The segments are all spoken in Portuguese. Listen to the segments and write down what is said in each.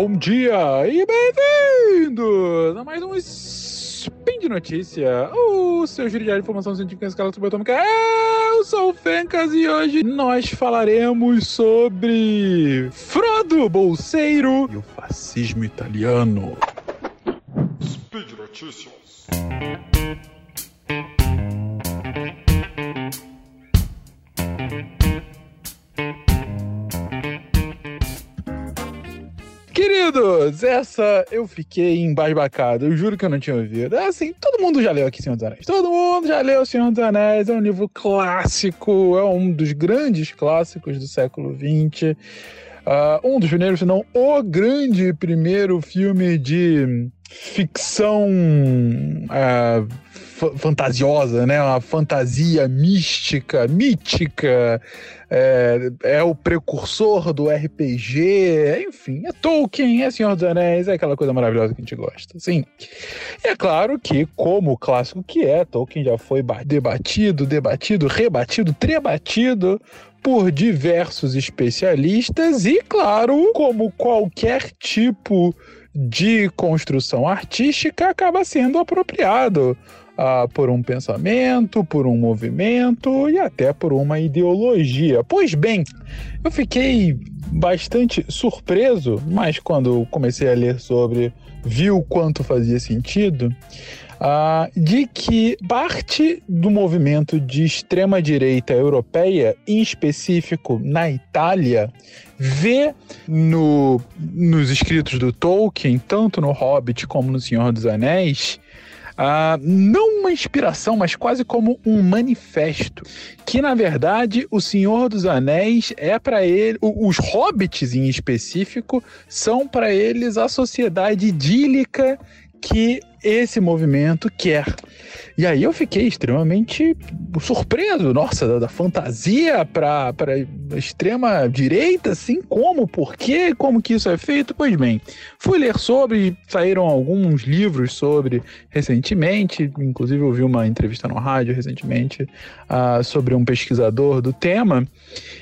bom dia e bem-vindos a mais um Spin de Notícia, o seu giro de informação científica em escala subatômica. Eu sou o Fencas e hoje nós falaremos sobre Frodo Bolseiro e o fascismo italiano. Speed Notícias. Queridos, essa eu fiquei embasbacado. Eu juro que eu não tinha ouvido. É assim, todo mundo já leu aqui Senhor dos Anéis. Todo mundo já leu Senhor dos Anéis. É um livro clássico. É um dos grandes clássicos do século XX. Uh, um dos primeiros, se não o grande primeiro filme de ficção uh, fantasiosa, né? Uma fantasia mística, mítica. É, é, o precursor do RPG, enfim, é Tolkien, é Senhor dos Anéis, é aquela coisa maravilhosa que a gente gosta, sim. E é claro que, como o clássico que é, Tolkien já foi debatido, debatido, rebatido, trebatido por diversos especialistas e, claro, como qualquer tipo de construção artística, acaba sendo apropriado uh, por um pensamento, por um movimento e até por uma ideologia. Pois bem, eu fiquei bastante surpreso, mas quando comecei a ler sobre, vi o quanto fazia sentido. Uh, de que parte do movimento de extrema-direita europeia, em específico na Itália, vê no, nos escritos do Tolkien, tanto no Hobbit como no Senhor dos Anéis, Uh, não uma inspiração, mas quase como um manifesto. Que na verdade o Senhor dos Anéis é para ele, os hobbits em específico, são para eles a sociedade idílica que esse movimento quer. E aí eu fiquei extremamente surpreso, nossa, da, da fantasia para extrema direita, assim, como, por quê, como que isso é feito? Pois bem, fui ler sobre, saíram alguns livros sobre recentemente, inclusive eu vi uma entrevista no rádio recentemente uh, sobre um pesquisador do tema,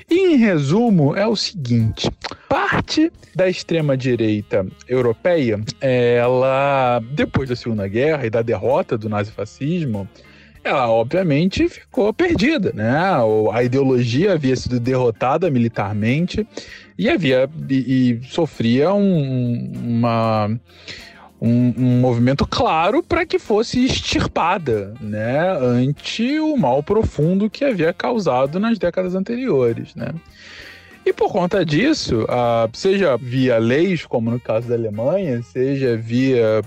e em resumo é o seguinte, parte da extrema direita europeia, ela, depois da Segunda Guerra e da derrota do nazifascismo, ela obviamente ficou perdida, né? A ideologia havia sido derrotada militarmente e havia e, e sofria um, uma um, um, movimento claro para que fosse extirpada, né, ante o mal profundo que havia causado nas décadas anteriores, né? E por conta disso, seja via leis, como no caso da Alemanha, seja via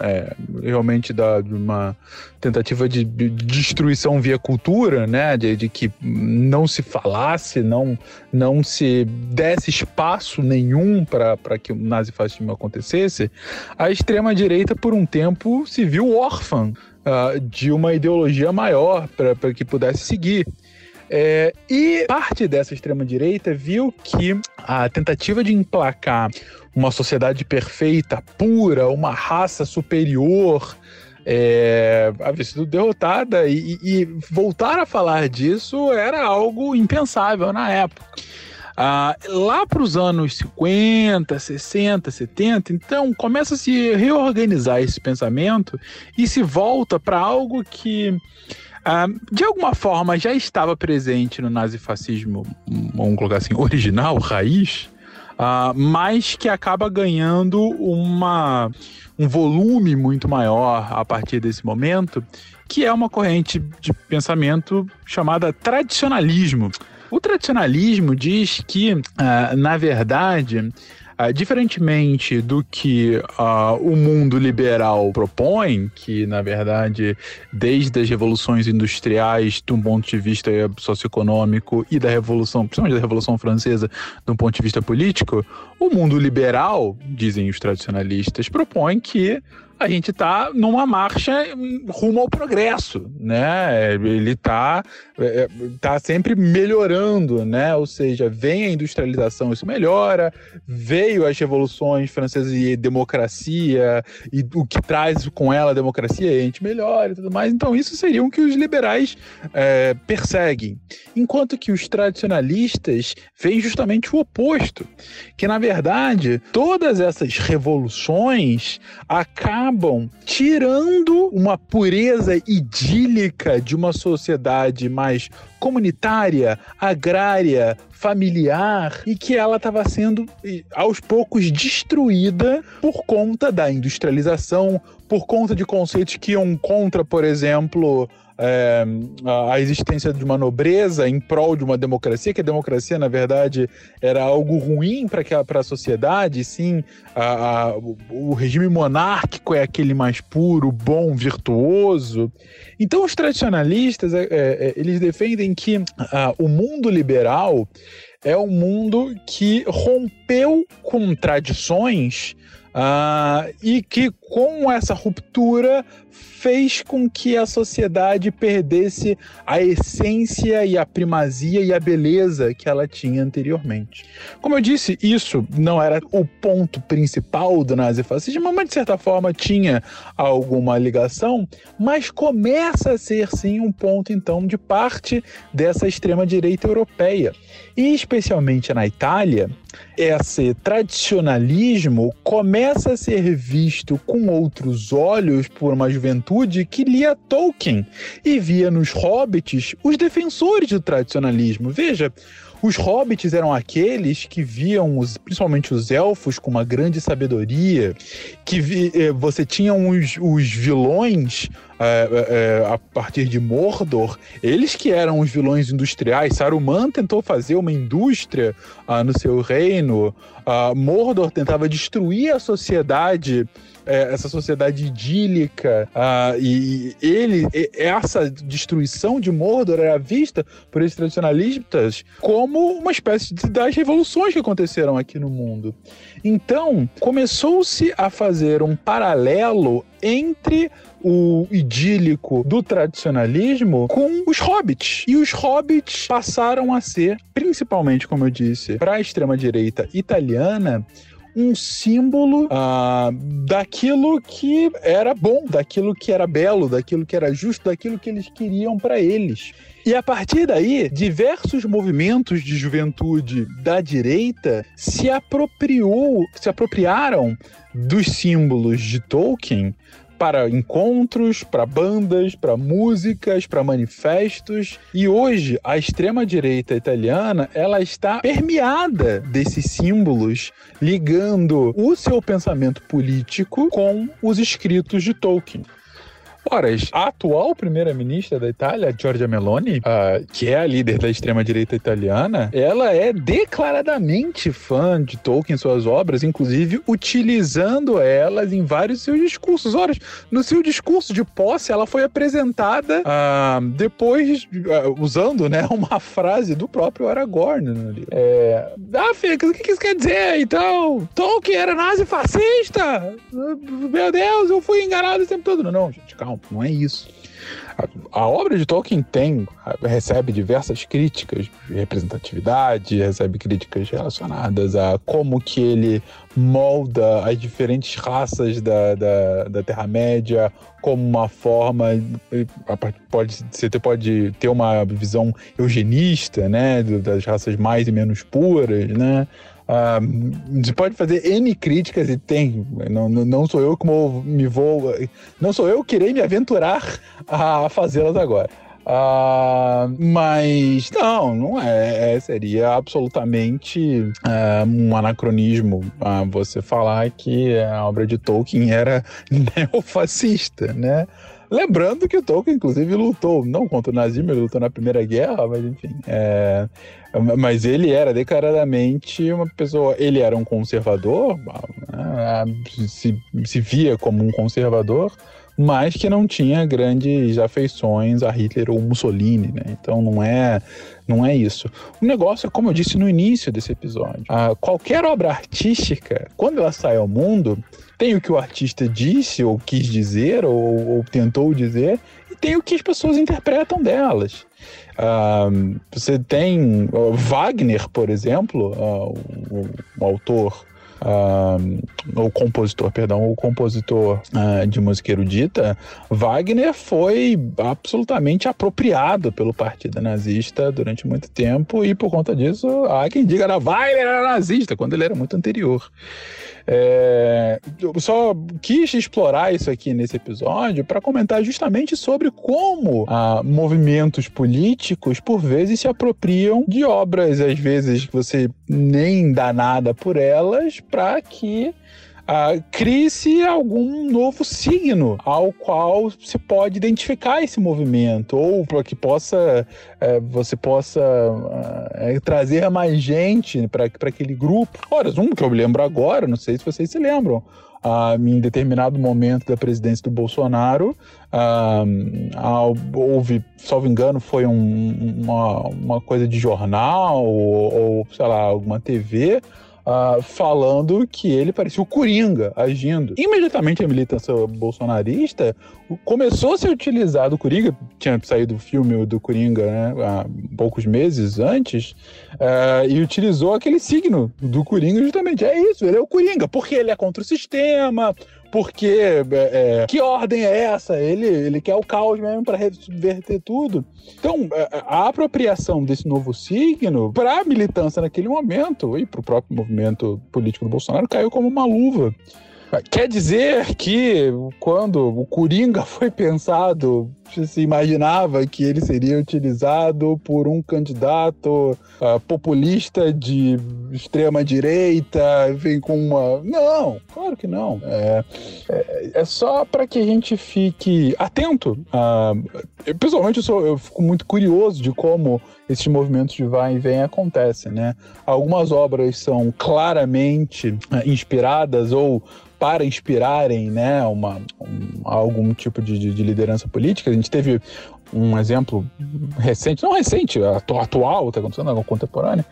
é, realmente da, de uma tentativa de, de, destruição via cultura, né, de, de, que não se falasse, não, não se desse espaço nenhum para que o nazifascismo acontecesse, a extrema-direita, por um tempo, se viu órfã uh, de uma ideologia maior para que pudesse seguir. É, e parte dessa extrema-direita viu que a tentativa de emplacar uma sociedade perfeita, pura, uma raça superior, é, havia sido derrotada e, e, voltar a falar disso era algo impensável na época. Ah, lá para os anos 50, 60, 70, então começa a se reorganizar esse pensamento e se volta para algo que Uh, de alguma forma já estava presente no nazifascismo, vamos colocar assim, original, raiz, uh, mas que acaba ganhando uma, um volume muito maior a partir desse momento, que é uma corrente de pensamento chamada tradicionalismo. O tradicionalismo diz que, uh, na verdade, Uh, diferentemente do que uh, o mundo liberal propõe, que na verdade, desde as revoluções industriais, de um ponto de vista socioeconômico, e da revolução, principalmente da Revolução Francesa, de um ponto de vista político, o mundo liberal, dizem os tradicionalistas, propõe que a gente está numa marcha rumo ao progresso, né? Ele está é, tá sempre melhorando, né? Ou seja, vem a industrialização, isso melhora, veio as revoluções francesas e democracia, e o que traz com ela a democracia, a gente melhora e tudo mais. Então, isso seria o que os liberais é, perseguem. Enquanto que os tradicionalistas veem justamente o oposto, que na verdade todas essas revoluções acabam tirando uma pureza idílica de uma sociedade mais comunitária, agrária, familiar e que ela estava sendo aos poucos destruída por conta da industrialização, por conta de conceitos que iam contra, por exemplo, é, a existência de uma nobreza em prol de uma democracia, que a democracia, na verdade, era algo ruim para a sociedade, sim, a, a, o regime monárquico é aquele mais puro, bom, virtuoso. Então, os tradicionalistas, é, é, eles defendem que a, o mundo liberal é um mundo que rompeu com tradições uh, e que com essa ruptura fez com que a sociedade perdesse a essência e a primazia e a beleza que ela tinha anteriormente. Como eu disse, isso não era o ponto principal do nazifascismo, mas de certa forma tinha alguma ligação, mas começa a ser sim um ponto então de parte dessa extrema direita europeia. E especialmente na Itália, esse tradicionalismo começa a ser visto com outros olhos por uma juventude que lia Tolkien e via nos hobbits os defensores do tradicionalismo. Veja, os hobbits eram aqueles que viam, os, principalmente os elfos, com uma grande sabedoria, que vi, eh, você tinha os, os vilões é, é, a partir de Mordor, eles que eram os vilões industriais. Saruman tentou fazer uma indústria ah, no seu reino. Ah, Mordor tentava destruir a sociedade é, essa sociedade idílica uh, e, e, ele essa destruição de Mordor era vista por esses tradicionalistas como uma espécie de, das revoluções que aconteceram aqui no mundo. Então começou-se a fazer um paralelo entre o idílico do tradicionalismo com os hobbits. E os hobbits passaram a ser, principalmente, como eu disse, para a extrema-direita italiana, um símbolo uh, daquilo que era bom, daquilo que era belo, daquilo que era justo, daquilo que eles queriam para eles. E a partir daí, diversos movimentos de juventude da direita se apropriou, se apropriaram dos símbolos de Tolkien para encontros, para bandas, para músicas, para manifestos. E hoje a extrema direita italiana, ela está permeada desses símbolos, ligando o seu pensamento político com os escritos de Tolkien. Ora, a atual primeira-ministra da Itália, Giorgia Meloni, uh, que é a líder da extrema-direita italiana, ela é declaradamente fã de Tolkien e suas obras, inclusive utilizando elas em vários seus discursos. Ora, no seu discurso de posse, ela foi apresentada uh, depois, uh, usando né, uma frase do próprio Aragorn. Né, é, ah, Fix, o que isso quer dizer? Então, Tolkien era nazi-fascista? Meu Deus, eu fui enganado o tempo todo. Não, não, gente, calma não é isso. A, a, obra de Tolkien tem, recebe diversas críticas de representatividade, recebe críticas relacionadas a como que ele molda as diferentes raças da, da, da Terra-média como uma forma pode você pode ter uma visão eugenista né das raças mais e menos puras né Uh, você pode fazer N críticas e tem. Não, não sou eu como me vou. Não sou eu que irei me aventurar a fazê-las agora. Uh, mas não, não é. é seria absolutamente uh, um anacronismo uh, você falar que a obra de Tolkien era neofascista, né? Lembrando que o Tolkien, inclusive, lutou, não contra o nazismo, ele lutou na Primeira Guerra, mas enfim. É, Mas ele era declaradamente uma pessoa. Ele era um conservador, né, se, se via como um conservador, mas que não tinha grandes afeições a Hitler ou Mussolini, né? Então não é, não é isso. O negócio é como eu disse no início desse episódio. Ah, qualquer obra artística, quando ela sai ao mundo, tem o que o artista disse ou quis dizer ou, ou tentou dizer e tem o que as pessoas interpretam delas. Uh, você tem uh, Wagner, por exemplo, uh, autor, o compositor, perdão, o compositor de música erudita, Wagner foi absolutamente apropriado pelo partido nazista durante muito tempo e por conta disso há quem diga que Wagner era nazista, quando ele era muito anterior. É, eu só quis explorar isso aqui nesse episódio para comentar justamente sobre como ah, movimentos políticos, por vezes, se apropriam de obras, às vezes, que você nem dá nada por elas, para que uh, crie-se algum novo signo ao qual se pode identificar esse movimento, ou para que possa uh, você possa uh, trazer mais gente para aquele grupo. Ora, um que eu me lembro agora, não sei se vocês se lembram, Uh, em determinado momento da presidência do Bolsonaro, uh, houve, salvo engano, foi um, uma, uma coisa de jornal ou, ou, sei lá, alguma TV, uh, falando que ele parecia o Coringa agindo. Imediatamente a militância bolsonarista começou a ser utilizado o Coringa, tinha saído o filme do Coringa né, há poucos meses antes, uh, e utilizou aquele signo do Coringa justamente. É isso, ele é o Coringa, porque ele é contra o sistema, porque é, é, que ordem é essa? Ele, ele quer o caos mesmo para reverter tudo. Então, é, é, a apropriação desse novo signo para a militância naquele momento e para o próprio movimento político do Bolsonaro caiu como uma luva. Quer dizer que quando o Coringa foi pensado, se imaginava que ele seria utilizado por um candidato uh, populista de extrema direita, vem com uma. Não, claro que não. É, é, é só para que a gente fique atento. Uh, pessoalmente, eu, sou, eu fico muito curioso de como esses movimentos de vai e vem acontecem, né? Algumas obras são claramente uh, inspiradas ou para inspirarem né, uma, um, algum tipo de, de, liderança política. Gente teve um exemplo recente, não recente, atual, está acontecendo, algo contemporâneo,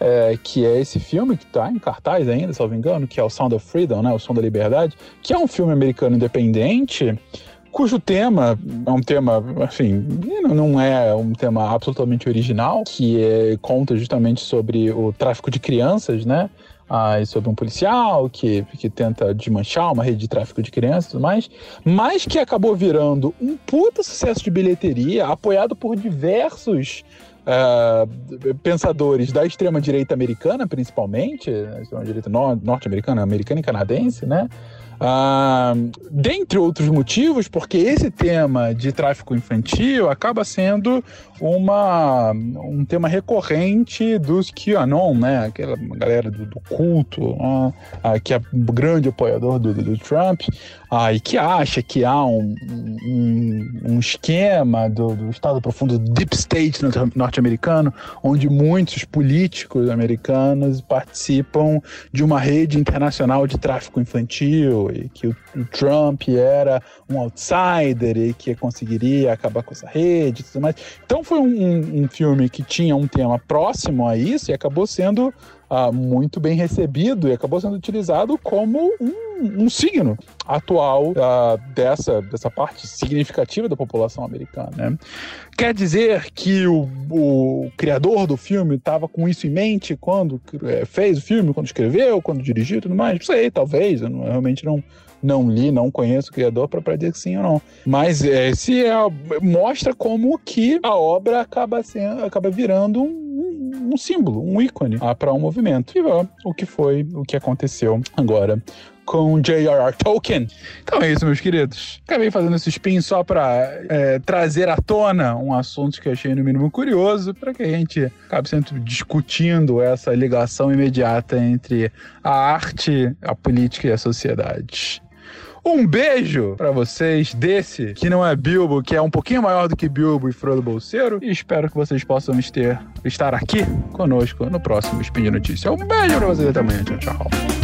é, que é esse filme que está em cartaz ainda, se não me engano, que é o Sound of Freedom, né, o Som da Liberdade, que é um filme americano independente, cujo tema é um tema, enfim, não é um tema absolutamente original, que é, conta justamente sobre o tráfico de crianças, né? Ah, sobre um policial que, que tenta desmanchar uma rede de tráfico de crianças e tudo mais, mas que acabou virando um puta sucesso de bilheteria, apoiado por diversos uh, pensadores da extrema-direita americana, principalmente, extrema-direita norte-americana, americana e canadense, né? Uh, dentre outros motivos, porque esse tema de tráfico infantil acaba sendo uma, um tema recorrente dos QAnon, né? Aquela galera do, do culto, uh, uh, que é grande apoiador do, do Trump, e que acha que há um, um, um esquema do, do, Estado Profundo, do Deep State norte-americano, onde muitos políticos americanos participam de uma rede internacional de tráfico infantil e que o, Trump era um outsider e que conseguiria acabar com essa rede e tudo mais. Então foi um, um filme que tinha um tema próximo a isso e acabou sendo uh, muito bem recebido e acabou sendo utilizado como um, um signo atual uh, dessa, dessa parte significativa da população americana. Né? Quer dizer que o, o criador do filme estava com isso em mente quando é, fez o filme, quando escreveu, quando dirigiu e tudo mais? Não sei, talvez, eu, não, eu realmente não, não li, não conheço o criador para dizer que sim ou não. Mas é, se é, mostra como que a obra acaba sendo, acaba virando um, um símbolo, um ícone ah, para um movimento. E ó, o que foi, o que aconteceu agora com J.R.R. Tolkien. Então é isso, meus queridos. Acabei fazendo esse spin só para é, trazer à tona um assunto que eu achei no mínimo curioso, para que a gente acabe sempre discutindo essa ligação imediata entre a arte, a política e a sociedade. Um beijo pra vocês desse, que não é Bilbo, que é um pouquinho maior do que Bilbo e Frodo Bolseiro. E espero que vocês possam ter, estar aqui conosco no próximo Spin de Notícia. Um beijo pra vocês até amanhã. Tchau, tchau.